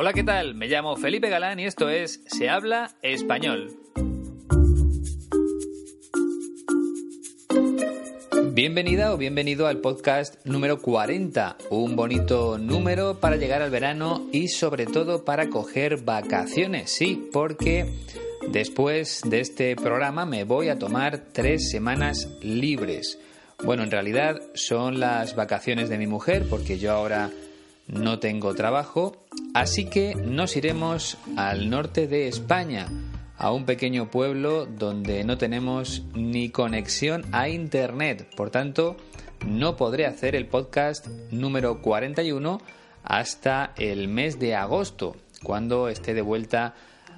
Hola, ¿qué tal? Me llamo Felipe Galán y esto es Se habla español. Bienvenida o bienvenido al podcast número 40, un bonito número para llegar al verano y sobre todo para coger vacaciones, sí, porque después de este programa me voy a tomar tres semanas libres. Bueno, en realidad son las vacaciones de mi mujer porque yo ahora no tengo trabajo, así que nos iremos al norte de España, a un pequeño pueblo donde no tenemos ni conexión a Internet. Por tanto, no podré hacer el podcast número 41 hasta el mes de agosto, cuando esté de vuelta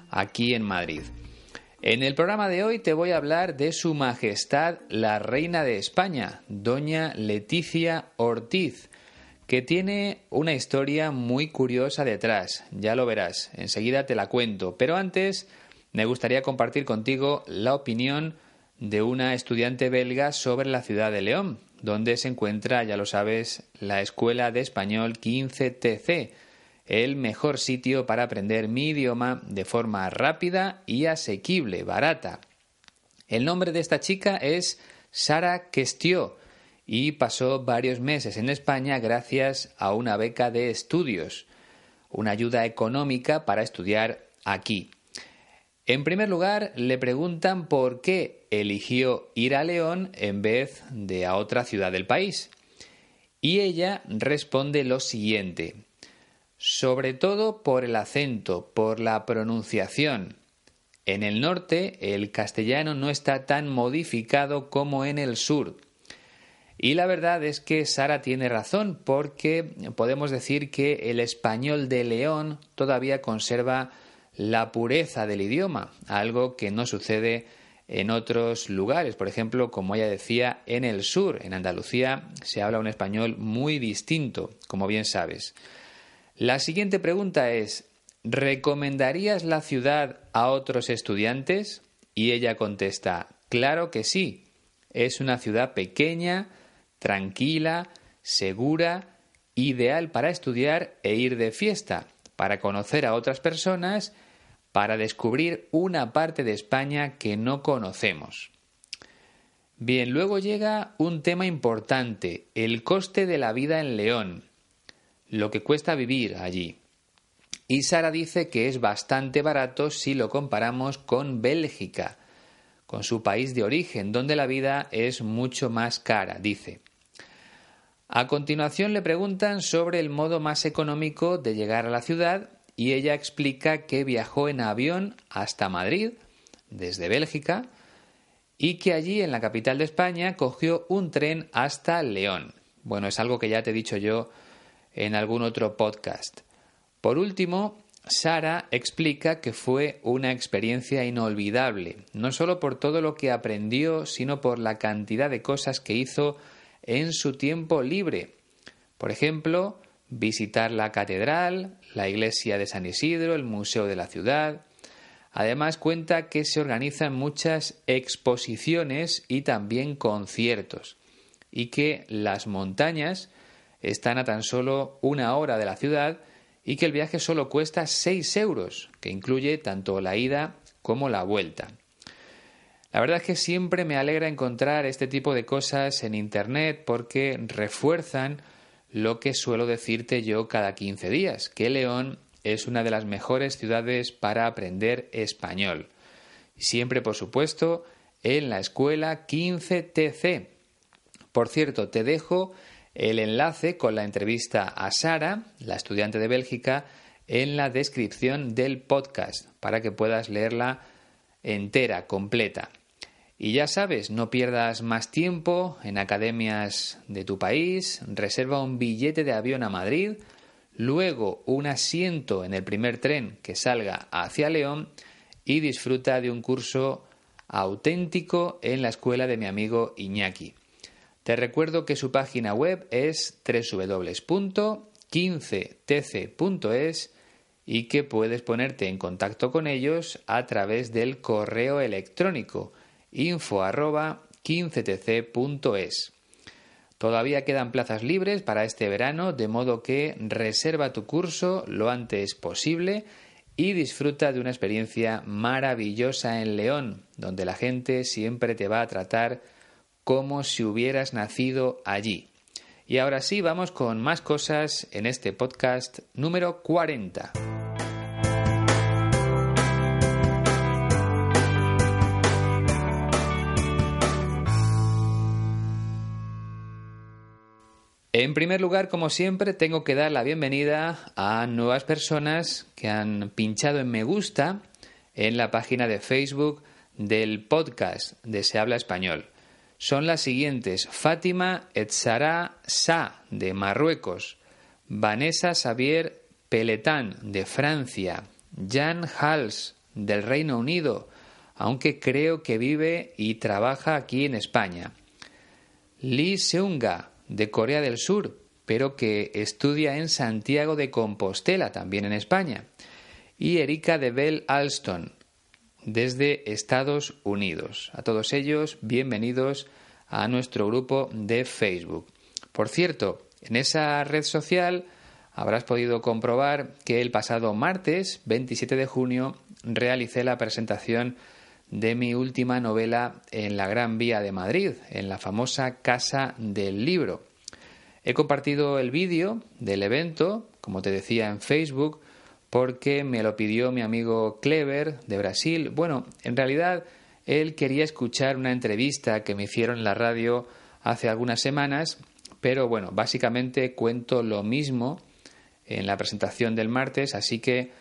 aquí en Madrid. En el programa de hoy te voy a hablar de Su Majestad la Reina de España, Doña Leticia Ortiz que tiene una historia muy curiosa detrás, ya lo verás, enseguida te la cuento, pero antes me gustaría compartir contigo la opinión de una estudiante belga sobre la ciudad de León, donde se encuentra, ya lo sabes, la Escuela de Español 15TC, el mejor sitio para aprender mi idioma de forma rápida y asequible, barata. El nombre de esta chica es Sara Questió y pasó varios meses en España gracias a una beca de estudios, una ayuda económica para estudiar aquí. En primer lugar, le preguntan por qué eligió ir a León en vez de a otra ciudad del país. Y ella responde lo siguiente, sobre todo por el acento, por la pronunciación. En el norte el castellano no está tan modificado como en el sur. Y la verdad es que Sara tiene razón porque podemos decir que el español de León todavía conserva la pureza del idioma, algo que no sucede en otros lugares. Por ejemplo, como ella decía, en el sur, en Andalucía, se habla un español muy distinto, como bien sabes. La siguiente pregunta es, ¿recomendarías la ciudad a otros estudiantes? Y ella contesta, claro que sí. Es una ciudad pequeña, tranquila, segura, ideal para estudiar e ir de fiesta, para conocer a otras personas, para descubrir una parte de España que no conocemos. Bien, luego llega un tema importante, el coste de la vida en León, lo que cuesta vivir allí. Y Sara dice que es bastante barato si lo comparamos con Bélgica, con su país de origen, donde la vida es mucho más cara, dice. A continuación le preguntan sobre el modo más económico de llegar a la ciudad y ella explica que viajó en avión hasta Madrid, desde Bélgica, y que allí en la capital de España cogió un tren hasta León. Bueno, es algo que ya te he dicho yo en algún otro podcast. Por último, Sara explica que fue una experiencia inolvidable, no solo por todo lo que aprendió, sino por la cantidad de cosas que hizo en su tiempo libre. Por ejemplo, visitar la catedral, la iglesia de San Isidro, el museo de la ciudad. Además cuenta que se organizan muchas exposiciones y también conciertos y que las montañas están a tan solo una hora de la ciudad y que el viaje solo cuesta 6 euros, que incluye tanto la ida como la vuelta. La verdad es que siempre me alegra encontrar este tipo de cosas en Internet porque refuerzan lo que suelo decirte yo cada 15 días, que León es una de las mejores ciudades para aprender español. Siempre, por supuesto, en la escuela 15TC. Por cierto, te dejo el enlace con la entrevista a Sara, la estudiante de Bélgica, en la descripción del podcast para que puedas leerla entera, completa. Y ya sabes, no pierdas más tiempo en academias de tu país, reserva un billete de avión a Madrid, luego un asiento en el primer tren que salga hacia León y disfruta de un curso auténtico en la escuela de mi amigo Iñaki. Te recuerdo que su página web es www.15tc.es y que puedes ponerte en contacto con ellos a través del correo electrónico info arroba 15tc.es. Todavía quedan plazas libres para este verano, de modo que reserva tu curso lo antes posible y disfruta de una experiencia maravillosa en León, donde la gente siempre te va a tratar como si hubieras nacido allí. Y ahora sí, vamos con más cosas en este podcast número 40. En primer lugar, como siempre, tengo que dar la bienvenida a nuevas personas que han pinchado en me gusta en la página de Facebook del podcast de Se habla español. Son las siguientes: Fátima Etzara Sa de Marruecos, Vanessa Xavier Peletán de Francia, Jan Hals del Reino Unido, aunque creo que vive y trabaja aquí en España. Lee Seunga de Corea del Sur, pero que estudia en Santiago de Compostela, también en España, y Erika de Bell Alston, desde Estados Unidos. A todos ellos, bienvenidos a nuestro grupo de Facebook. Por cierto, en esa red social habrás podido comprobar que el pasado martes 27 de junio realicé la presentación de mi última novela en la Gran Vía de Madrid, en la famosa Casa del Libro. He compartido el vídeo del evento, como te decía, en Facebook, porque me lo pidió mi amigo Clever de Brasil. Bueno, en realidad él quería escuchar una entrevista que me hicieron en la radio hace algunas semanas, pero bueno, básicamente cuento lo mismo en la presentación del martes, así que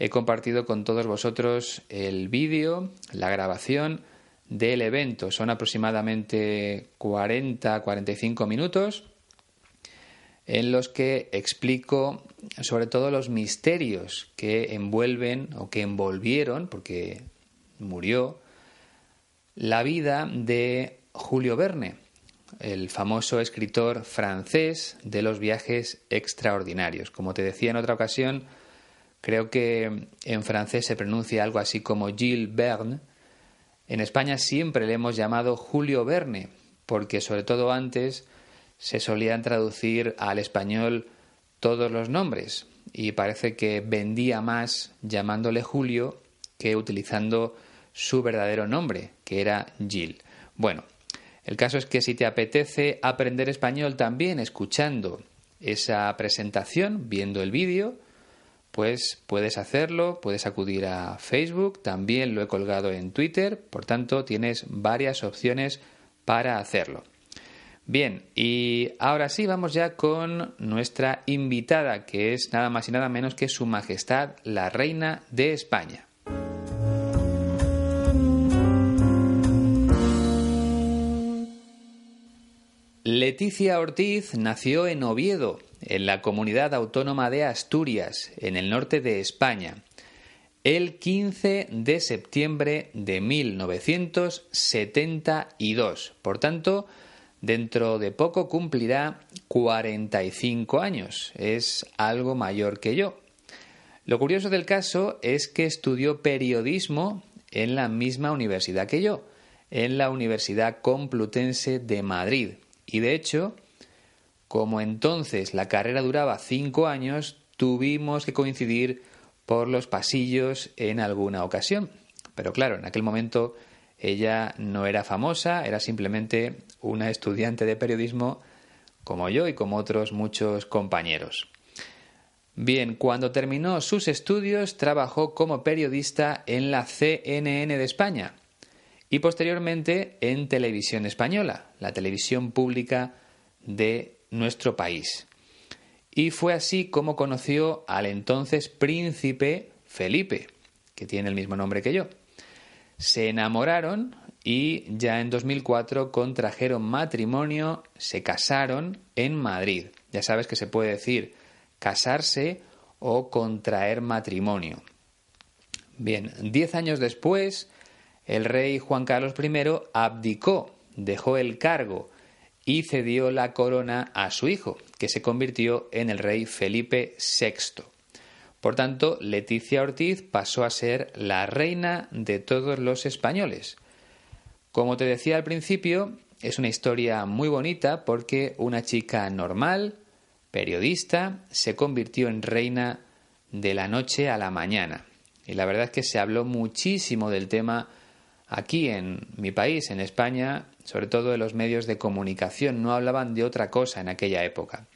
he compartido con todos vosotros el vídeo, la grabación del evento. Son aproximadamente 40-45 minutos en los que explico sobre todo los misterios que envuelven o que envolvieron, porque murió, la vida de Julio Verne, el famoso escritor francés de los viajes extraordinarios. Como te decía en otra ocasión, Creo que en francés se pronuncia algo así como Gilles Verne. En España siempre le hemos llamado Julio Verne, porque sobre todo antes se solían traducir al español todos los nombres y parece que vendía más llamándole Julio que utilizando su verdadero nombre, que era Gilles. Bueno, el caso es que si te apetece aprender español también escuchando esa presentación, viendo el vídeo, pues puedes hacerlo, puedes acudir a Facebook, también lo he colgado en Twitter, por tanto tienes varias opciones para hacerlo. Bien, y ahora sí vamos ya con nuestra invitada, que es nada más y nada menos que Su Majestad la Reina de España. Leticia Ortiz nació en Oviedo, en la comunidad autónoma de Asturias, en el norte de España, el 15 de septiembre de 1972. Por tanto, dentro de poco cumplirá 45 años. Es algo mayor que yo. Lo curioso del caso es que estudió periodismo en la misma universidad que yo, en la Universidad Complutense de Madrid. Y de hecho, como entonces la carrera duraba cinco años, tuvimos que coincidir por los pasillos en alguna ocasión. Pero claro, en aquel momento ella no era famosa, era simplemente una estudiante de periodismo como yo y como otros muchos compañeros. Bien, cuando terminó sus estudios trabajó como periodista en la CNN de España y posteriormente en Televisión Española, la televisión pública de nuestro país. Y fue así como conoció al entonces príncipe Felipe, que tiene el mismo nombre que yo. Se enamoraron y ya en 2004 contrajeron matrimonio, se casaron en Madrid. Ya sabes que se puede decir casarse o contraer matrimonio. Bien, diez años después, el rey Juan Carlos I abdicó, dejó el cargo y cedió la corona a su hijo, que se convirtió en el rey Felipe VI. Por tanto, Leticia Ortiz pasó a ser la reina de todos los españoles. Como te decía al principio, es una historia muy bonita porque una chica normal, periodista, se convirtió en reina de la noche a la mañana. Y la verdad es que se habló muchísimo del tema aquí en mi país, en España, sobre todo en los medios de comunicación. No hablaban de otra cosa en aquella época.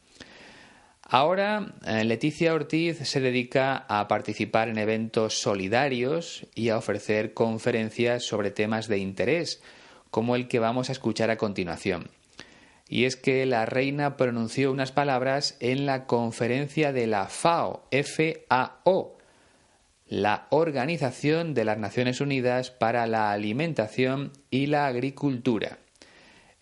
Ahora, eh, Leticia Ortiz se dedica a participar en eventos solidarios y a ofrecer conferencias sobre temas de interés, como el que vamos a escuchar a continuación. Y es que la reina pronunció unas palabras en la conferencia de la FAO, FAO, la Organización de las Naciones Unidas para la Alimentación y la Agricultura.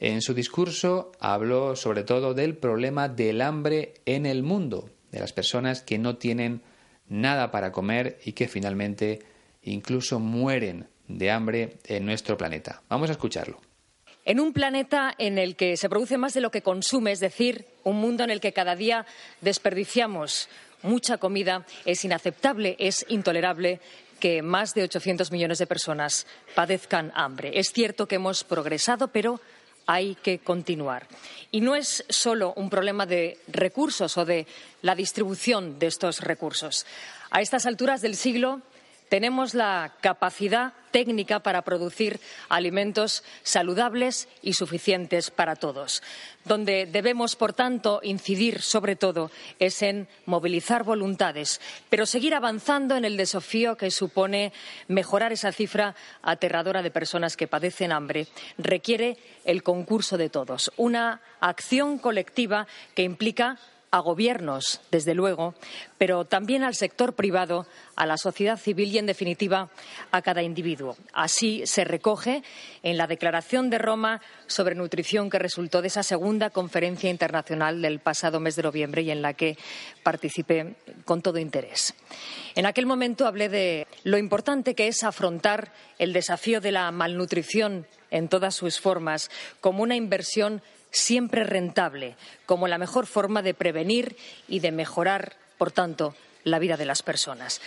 En su discurso habló sobre todo del problema del hambre en el mundo, de las personas que no tienen nada para comer y que finalmente incluso mueren de hambre en nuestro planeta. Vamos a escucharlo. En un planeta en el que se produce más de lo que consume, es decir, un mundo en el que cada día desperdiciamos mucha comida, es inaceptable, es intolerable que más de 800 millones de personas padezcan hambre. Es cierto que hemos progresado, pero hay que continuar. Y no es solo un problema de recursos o de la distribución de estos recursos. A estas alturas del siglo tenemos la capacidad técnica para producir alimentos saludables y suficientes para todos. Donde debemos, por tanto, incidir sobre todo es en movilizar voluntades, pero seguir avanzando en el desafío que supone mejorar esa cifra aterradora de personas que padecen hambre. Requiere el concurso de todos, una acción colectiva que implica a gobiernos, desde luego, pero también al sector privado, a la sociedad civil y, en definitiva, a cada individuo. Así se recoge en la Declaración de Roma sobre nutrición que resultó de esa segunda conferencia internacional del pasado mes de noviembre y en la que participé con todo interés. En aquel momento hablé de lo importante que es afrontar el desafío de la malnutrición en todas sus formas como una inversión siempre rentable como la mejor forma de prevenir y de mejorar, por tanto, la vida de las personas.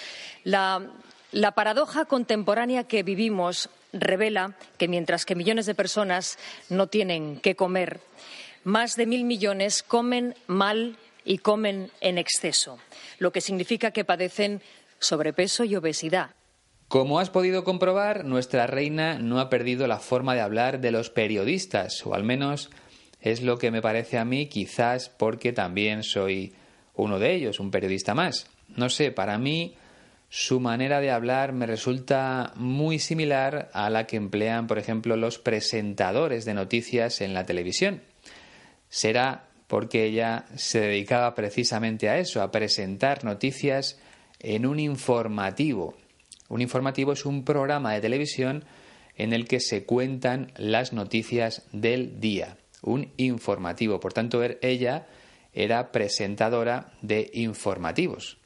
La, la paradoja contemporánea que vivimos revela que mientras que millones de personas no tienen qué comer, más de mil millones comen mal y comen en exceso, lo que significa que padecen sobrepeso y obesidad. Como has podido comprobar, nuestra reina no ha perdido la forma de hablar de los periodistas, o al menos es lo que me parece a mí, quizás porque también soy uno de ellos, un periodista más. No sé, para mí su manera de hablar me resulta muy similar a la que emplean, por ejemplo, los presentadores de noticias en la televisión. Será porque ella se dedicaba precisamente a eso, a presentar noticias en un informativo. Un informativo es un programa de televisión en el que se cuentan las noticias del día un informativo. Por tanto, er, ella era presentadora de informativos.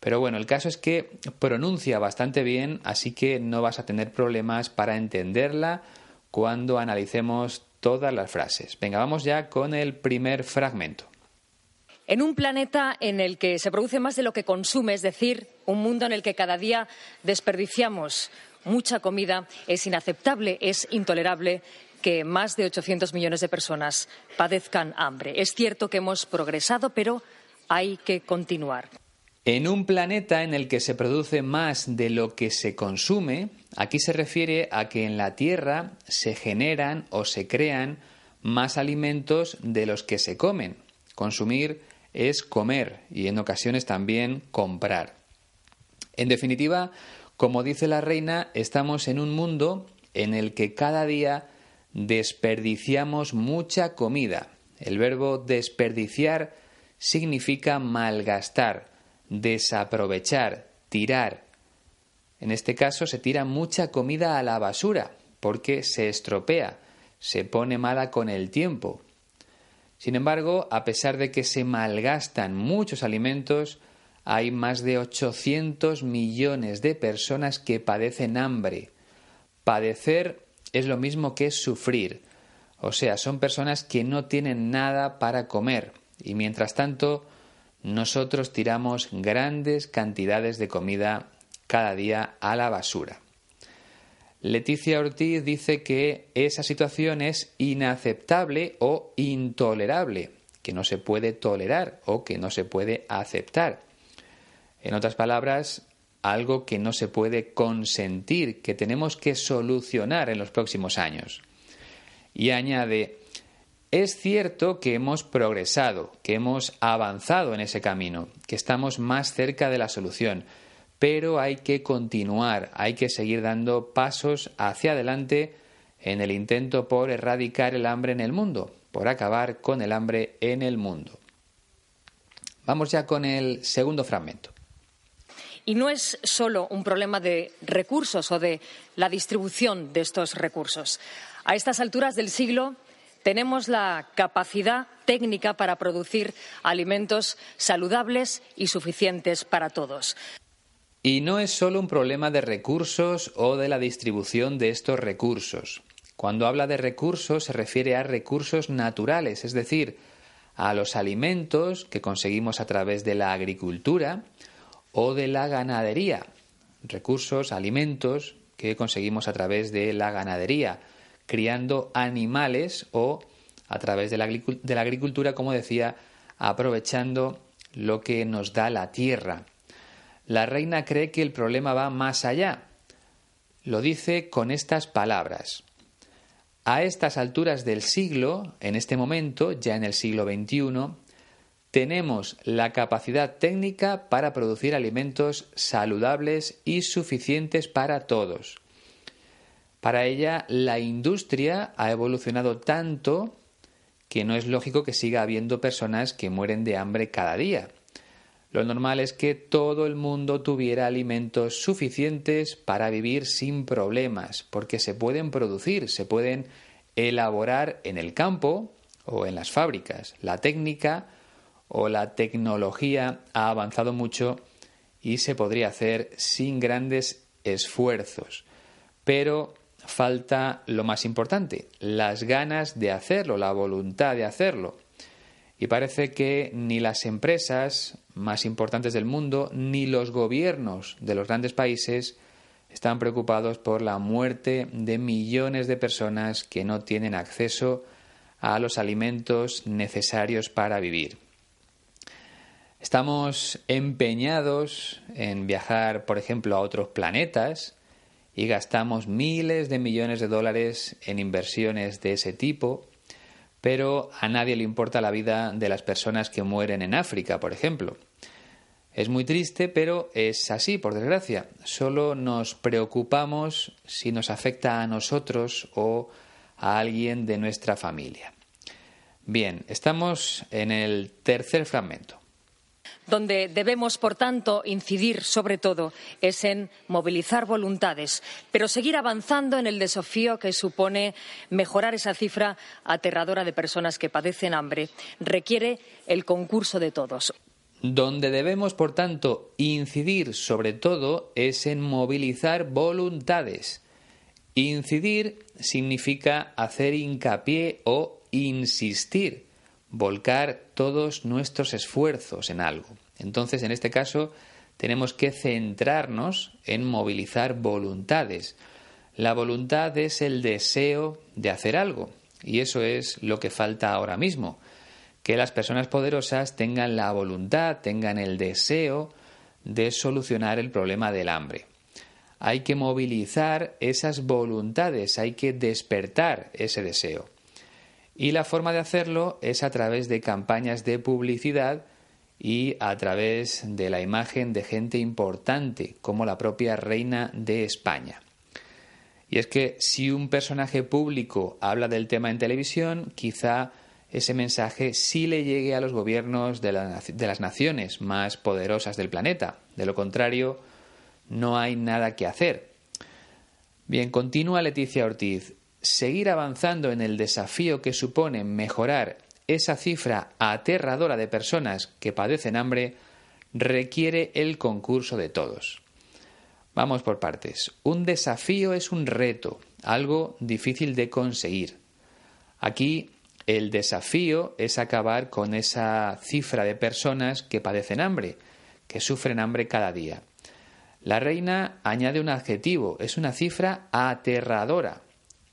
Pero bueno, el caso es que pronuncia bastante bien, así que no vas a tener problemas para entenderla cuando analicemos todas las frases. Venga, vamos ya con el primer fragmento. En un planeta en el que se produce más de lo que consume, es decir, un mundo en el que cada día desperdiciamos mucha comida, es inaceptable, es intolerable que más de 800 millones de personas padezcan hambre. Es cierto que hemos progresado, pero hay que continuar. En un planeta en el que se produce más de lo que se consume, aquí se refiere a que en la Tierra se generan o se crean más alimentos de los que se comen. Consumir es comer y en ocasiones también comprar. En definitiva, como dice la reina, estamos en un mundo en el que cada día desperdiciamos mucha comida. El verbo desperdiciar significa malgastar, desaprovechar, tirar. En este caso se tira mucha comida a la basura porque se estropea, se pone mala con el tiempo. Sin embargo, a pesar de que se malgastan muchos alimentos, hay más de 800 millones de personas que padecen hambre. Padecer es lo mismo que sufrir. O sea, son personas que no tienen nada para comer y mientras tanto nosotros tiramos grandes cantidades de comida cada día a la basura. Leticia Ortiz dice que esa situación es inaceptable o intolerable, que no se puede tolerar o que no se puede aceptar. En otras palabras, algo que no se puede consentir, que tenemos que solucionar en los próximos años. Y añade, es cierto que hemos progresado, que hemos avanzado en ese camino, que estamos más cerca de la solución, pero hay que continuar, hay que seguir dando pasos hacia adelante en el intento por erradicar el hambre en el mundo, por acabar con el hambre en el mundo. Vamos ya con el segundo fragmento. Y no es solo un problema de recursos o de la distribución de estos recursos. A estas alturas del siglo tenemos la capacidad técnica para producir alimentos saludables y suficientes para todos. Y no es solo un problema de recursos o de la distribución de estos recursos. Cuando habla de recursos se refiere a recursos naturales, es decir, a los alimentos que conseguimos a través de la agricultura o de la ganadería. Recursos, alimentos que conseguimos a través de la ganadería, criando animales o a través de la, agricultura, como decía, aprovechando lo que nos da la tierra. La reina cree que el problema va más allá. Lo dice con estas palabras. A estas alturas del siglo, en este momento, ya en el siglo XXI, tenemos la capacidad técnica para producir alimentos saludables y suficientes para todos. Para ella, la industria ha evolucionado tanto que no es lógico que siga habiendo personas que mueren de hambre cada día. Lo normal es que todo el mundo tuviera alimentos suficientes para vivir sin problemas, porque se pueden producir, se pueden elaborar en el campo o en las fábricas. La técnica o la tecnología ha avanzado mucho y se podría hacer sin grandes esfuerzos. Pero falta lo más importante, las ganas de hacerlo, la voluntad de hacerlo. Y parece que ni las empresas más importantes del mundo ni los gobiernos de los grandes países están preocupados por la muerte de millones de personas que no tienen acceso a los alimentos necesarios para vivir. Estamos empeñados en viajar, por ejemplo, a otros planetas y gastamos miles de millones de dólares en inversiones de ese tipo pero a nadie le importa la vida de las personas que mueren en África, por ejemplo. Es muy triste, pero es así, por desgracia. Solo nos preocupamos si nos afecta a nosotros o a alguien de nuestra familia. Bien, estamos en el tercer fragmento donde debemos, por tanto, incidir sobre todo es en movilizar voluntades, pero seguir avanzando en el desafío que supone mejorar esa cifra aterradora de personas que padecen hambre. Requiere el concurso de todos. Donde debemos, por tanto, incidir sobre todo es en movilizar voluntades. Incidir significa hacer hincapié o insistir volcar todos nuestros esfuerzos en algo. Entonces, en este caso, tenemos que centrarnos en movilizar voluntades. La voluntad es el deseo de hacer algo, y eso es lo que falta ahora mismo, que las personas poderosas tengan la voluntad, tengan el deseo de solucionar el problema del hambre. Hay que movilizar esas voluntades, hay que despertar ese deseo. Y la forma de hacerlo es a través de campañas de publicidad y a través de la imagen de gente importante, como la propia reina de España. Y es que si un personaje público habla del tema en televisión, quizá ese mensaje sí le llegue a los gobiernos de, las naciones más poderosas del planeta. De lo contrario, no hay nada que hacer. Bien, continúa Leticia Ortiz seguir avanzando en el desafío que supone mejorar esa cifra aterradora de personas que padecen hambre requiere el concurso de todos. Vamos por partes. Un desafío es un reto, algo difícil de conseguir. Aquí el desafío es acabar con esa cifra de personas que padecen hambre, que sufren hambre cada día. La reina añade un adjetivo, es una cifra aterradora,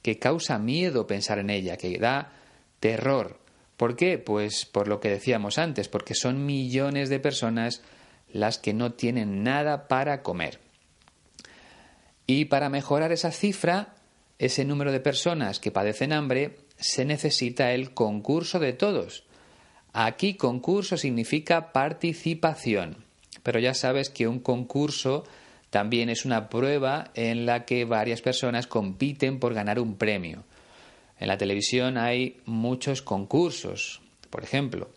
que causa miedo pensar en ella, que da terror. ¿Por qué? Pues por lo que decíamos antes, porque son millones de personas las que no tienen nada para comer. Y para mejorar esa cifra, ese número de personas que padecen hambre, se necesita el concurso de todos. Aquí concurso significa participación, pero ya sabes que un concurso también es una prueba en la que varias personas compiten por ganar un premio. En la televisión hay muchos concursos, por ejemplo.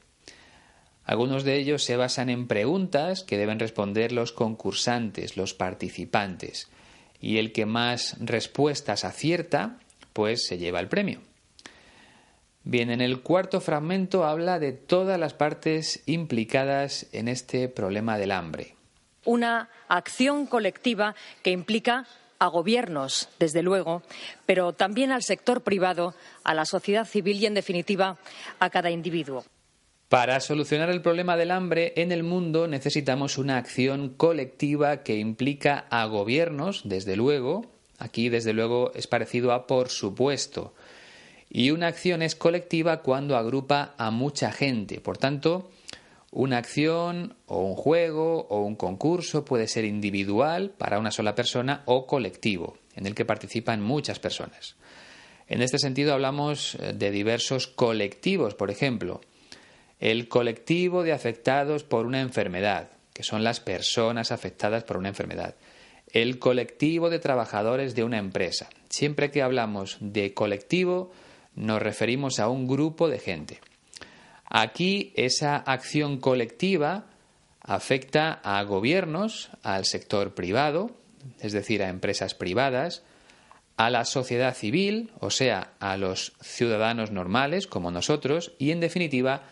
Algunos de ellos se basan en preguntas que deben responder los concursantes, los participantes, y el que más respuestas acierta, pues se lleva el premio. Bien, en el cuarto fragmento habla de todas las partes implicadas en este problema del hambre. Una acción colectiva que implica a gobiernos, desde luego, pero también al sector privado, a la sociedad civil y, en definitiva, a cada individuo. Para solucionar el problema del hambre en el mundo necesitamos una acción colectiva que implica a gobiernos, desde luego, aquí desde luego es parecido a por supuesto, y una acción es colectiva cuando agrupa a mucha gente. Por tanto, una acción o un juego o un concurso puede ser individual para una sola persona o colectivo, en el que participan muchas personas. En este sentido hablamos eh, de diversos colectivos, por ejemplo, el colectivo de afectados por una enfermedad, que son las personas afectadas por una enfermedad, el colectivo de trabajadores de una empresa. Siempre que hablamos de colectivo, nos referimos a un grupo de gente. Aquí esa acción colectiva afecta a gobiernos, al sector privado, es decir, a empresas privadas, a la sociedad civil, o sea, a los ciudadanos normales como nosotros, y en definitiva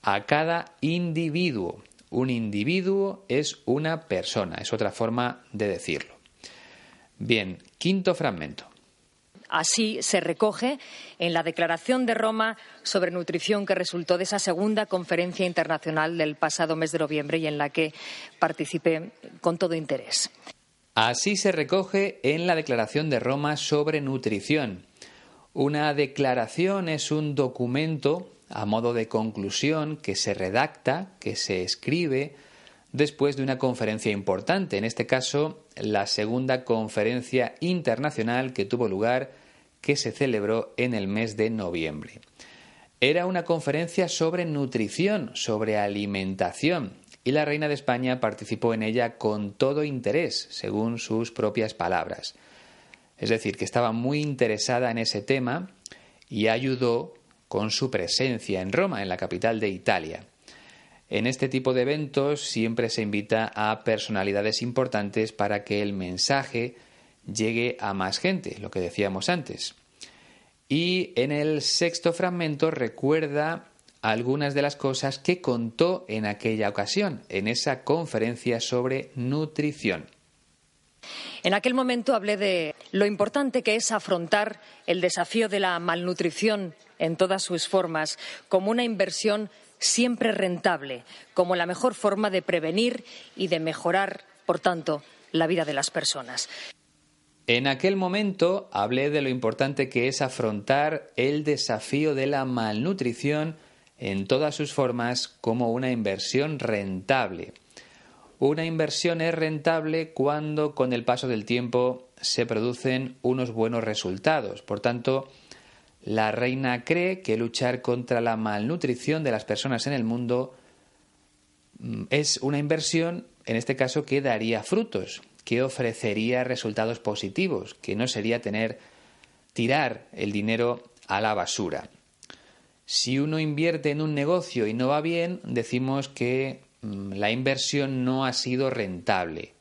a cada individuo. Un individuo es una persona, es otra forma de decirlo. Bien, quinto fragmento. Así se recoge en la Declaración de Roma sobre Nutrición que resultó de esa segunda conferencia internacional del pasado mes de noviembre y en la que participé con todo interés. Así se recoge en la Declaración de Roma sobre Nutrición. Una declaración es un documento a modo de conclusión que se redacta, que se escribe después de una conferencia importante, en este caso la segunda conferencia internacional que tuvo lugar que se celebró en el mes de noviembre. Era una conferencia sobre nutrición, sobre alimentación, y la reina de España participó en ella con todo interés, según sus propias palabras. Es decir, que estaba muy interesada en ese tema y ayudó con su presencia en Roma, en la capital de Italia. En este tipo de eventos siempre se invita a personalidades importantes para que el mensaje llegue a más gente, lo que decíamos antes. Y en el sexto fragmento recuerda algunas de las cosas que contó en aquella ocasión, en esa conferencia sobre nutrición. En aquel momento hablé de lo importante que es afrontar el desafío de la malnutrición en todas sus formas como una inversión siempre rentable, como la mejor forma de prevenir y de mejorar, por tanto, la vida de las personas. En aquel momento hablé de lo importante que es afrontar el desafío de la malnutrición en todas sus formas como una inversión rentable. Una inversión es rentable cuando con el paso del tiempo se producen unos buenos resultados. Por tanto, la reina cree que luchar contra la malnutrición de las personas en el mundo mm, es una inversión, en este caso, que daría frutos que ofrecería resultados positivos, que no sería tener tirar el dinero a la basura. Si uno invierte en un negocio y no va bien, decimos que mm, la inversión no ha sido rentable.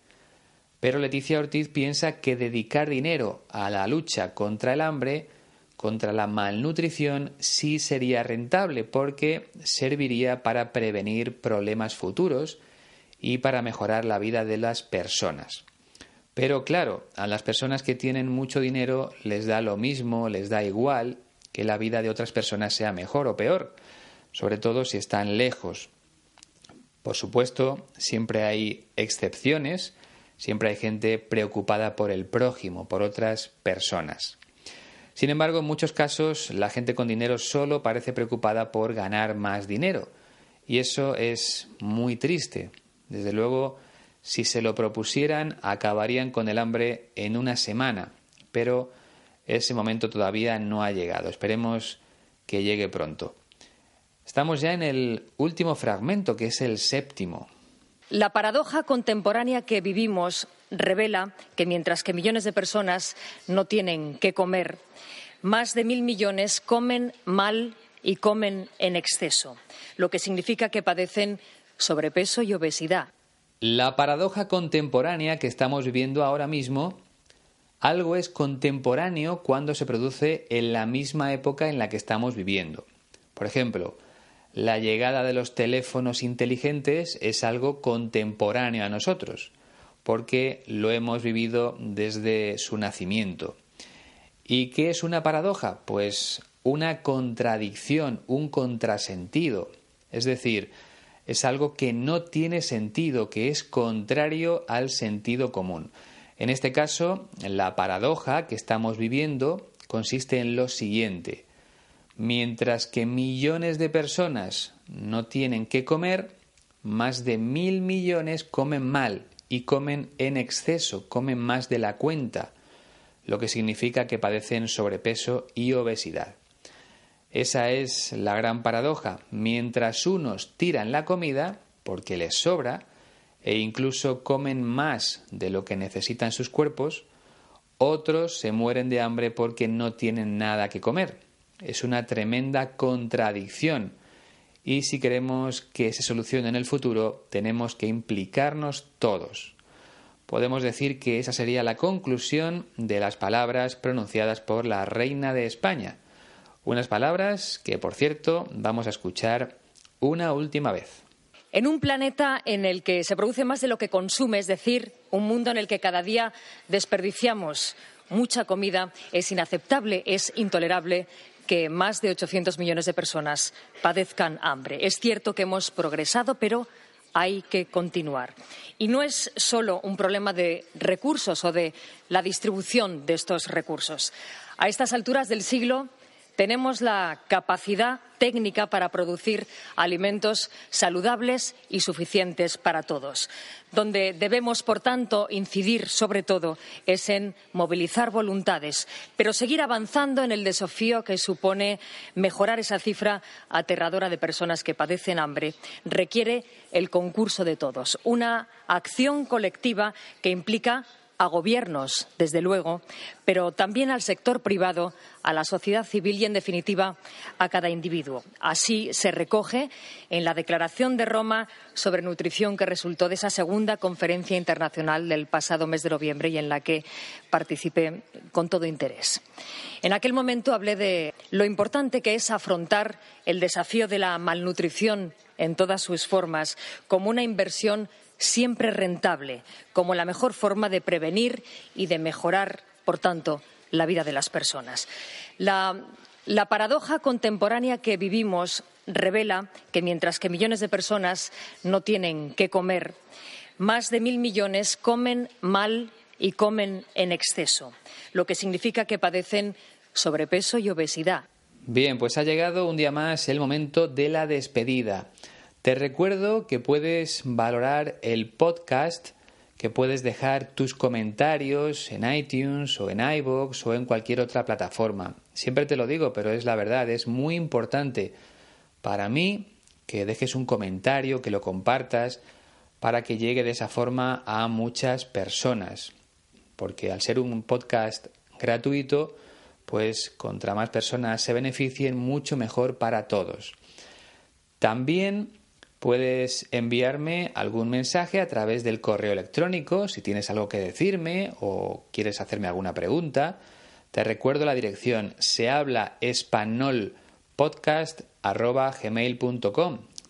Pero Leticia Ortiz piensa que dedicar dinero a la lucha contra el hambre, contra la malnutrición, sí sería rentable porque serviría para prevenir problemas futuros y para mejorar la vida de las personas. Pero claro, a las personas que tienen mucho dinero les da lo mismo, les da igual que la vida de otras personas sea mejor o peor, sobre todo si están lejos. Por supuesto, siempre hay excepciones, Siempre hay gente preocupada por el prójimo, por otras personas. Sin embargo, en muchos casos la gente con dinero solo parece preocupada por ganar más dinero. Y eso es muy triste. Desde luego, si se lo propusieran, acabarían con el hambre en una semana. Pero ese momento todavía no ha llegado. Esperemos que llegue pronto. Estamos ya en el último fragmento, que es el séptimo. La paradoja contemporánea que vivimos revela que mientras que millones de personas no tienen qué comer, más de mil millones comen mal y comen en exceso, lo que significa que padecen sobrepeso y obesidad. La paradoja contemporánea que estamos viviendo ahora mismo, algo es contemporáneo cuando se produce en la misma época en la que estamos viviendo. Por ejemplo, la llegada de los teléfonos inteligentes es algo contemporáneo a nosotros, porque lo hemos vivido desde su nacimiento. ¿Y qué es una paradoja? Pues una contradicción, un contrasentido. Es decir, es algo que no tiene sentido, que es contrario al sentido común. En este caso, la paradoja que estamos viviendo consiste en lo siguiente. Mientras que millones de personas no tienen que comer, más de mil millones comen mal y comen en exceso, comen más de la cuenta, lo que significa que padecen sobrepeso y obesidad. Esa es la gran paradoja. Mientras unos tiran la comida, porque les sobra, e incluso comen más de lo que necesitan sus cuerpos, otros se mueren de hambre porque no tienen nada que comer. Es una tremenda contradicción. Y si queremos que se solucione en el futuro, tenemos que implicarnos todos. Podemos decir que esa sería la conclusión de las palabras pronunciadas por la reina de España. Unas palabras que, por cierto, vamos a escuchar una última vez. En un planeta en el que se produce más de lo que consume, es decir, un mundo en el que cada día desperdiciamos mucha comida, es inaceptable, es intolerable que más de 800 millones de personas padezcan hambre. Es cierto que hemos progresado, pero hay que continuar. Y no es solo un problema de recursos o de la distribución de estos recursos. A estas alturas del siglo tenemos la capacidad técnica para producir alimentos saludables y suficientes para todos. Donde debemos, por tanto, incidir sobre todo es en movilizar voluntades, pero seguir avanzando en el desafío que supone mejorar esa cifra aterradora de personas que padecen hambre. Requiere el concurso de todos, una acción colectiva que implica a gobiernos, desde luego, pero también al sector privado, a la sociedad civil y, en definitiva, a cada individuo. Así se recoge en la Declaración de Roma sobre nutrición que resultó de esa segunda conferencia internacional del pasado mes de noviembre y en la que participé con todo interés. En aquel momento hablé de lo importante que es afrontar el desafío de la malnutrición en todas sus formas como una inversión siempre rentable, como la mejor forma de prevenir y de mejorar, por tanto, la vida de las personas. La, la paradoja contemporánea que vivimos revela que mientras que millones de personas no tienen qué comer, más de mil millones comen mal y comen en exceso, lo que significa que padecen sobrepeso y obesidad. Bien, pues ha llegado un día más el momento de la despedida. Te recuerdo que puedes valorar el podcast, que puedes dejar tus comentarios en iTunes o en iVoox o en cualquier otra plataforma. Siempre te lo digo, pero es la verdad, es muy importante para mí que dejes un comentario, que lo compartas, para que llegue de esa forma a muchas personas. Porque al ser un podcast gratuito, pues contra más personas se beneficien, mucho mejor para todos. También Puedes enviarme algún mensaje a través del correo electrónico si tienes algo que decirme o quieres hacerme alguna pregunta. Te recuerdo la dirección se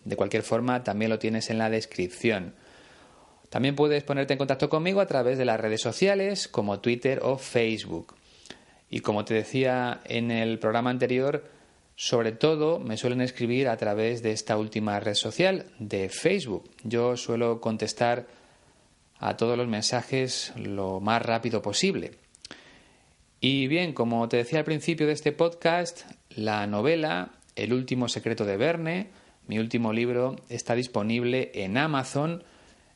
De cualquier forma, también lo tienes en la descripción. También puedes ponerte en contacto conmigo a través de las redes sociales como Twitter o Facebook. Y como te decía en el programa anterior, sobre todo me suelen escribir a través de esta última red social, de Facebook. Yo suelo contestar a todos los mensajes lo más rápido posible. Y bien, como te decía al principio de este podcast, la novela El último secreto de Verne, mi último libro, está disponible en Amazon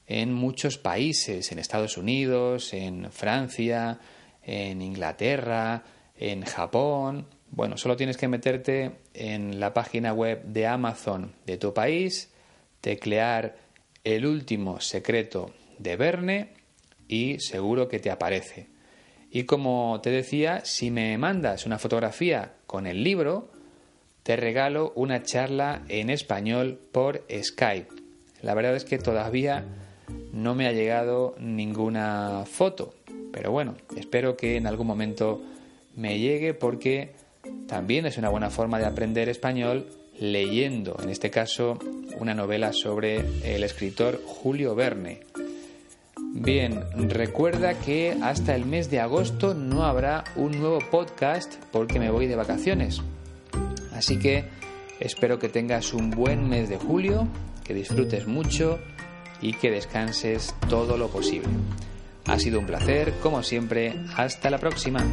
en muchos países, en Estados Unidos, en Francia, en Inglaterra, en Japón. Bueno, solo tienes que meterte en la página web de Amazon de tu país, teclear el último secreto de Verne y seguro que te aparece. Y como te decía, si me mandas una fotografía con el libro, te regalo una charla en español por Skype. La verdad es que todavía no me ha llegado ninguna foto, pero bueno, espero que en algún momento me llegue porque también es una buena forma de aprender español leyendo, en este caso, una novela sobre el escritor Julio Verne. Bien, recuerda que hasta el mes de agosto no habrá un nuevo podcast porque me voy de vacaciones. Así que espero que tengas un buen mes de julio, que disfrutes mucho y que descanses todo lo posible. Ha sido un placer, como siempre, hasta la próxima.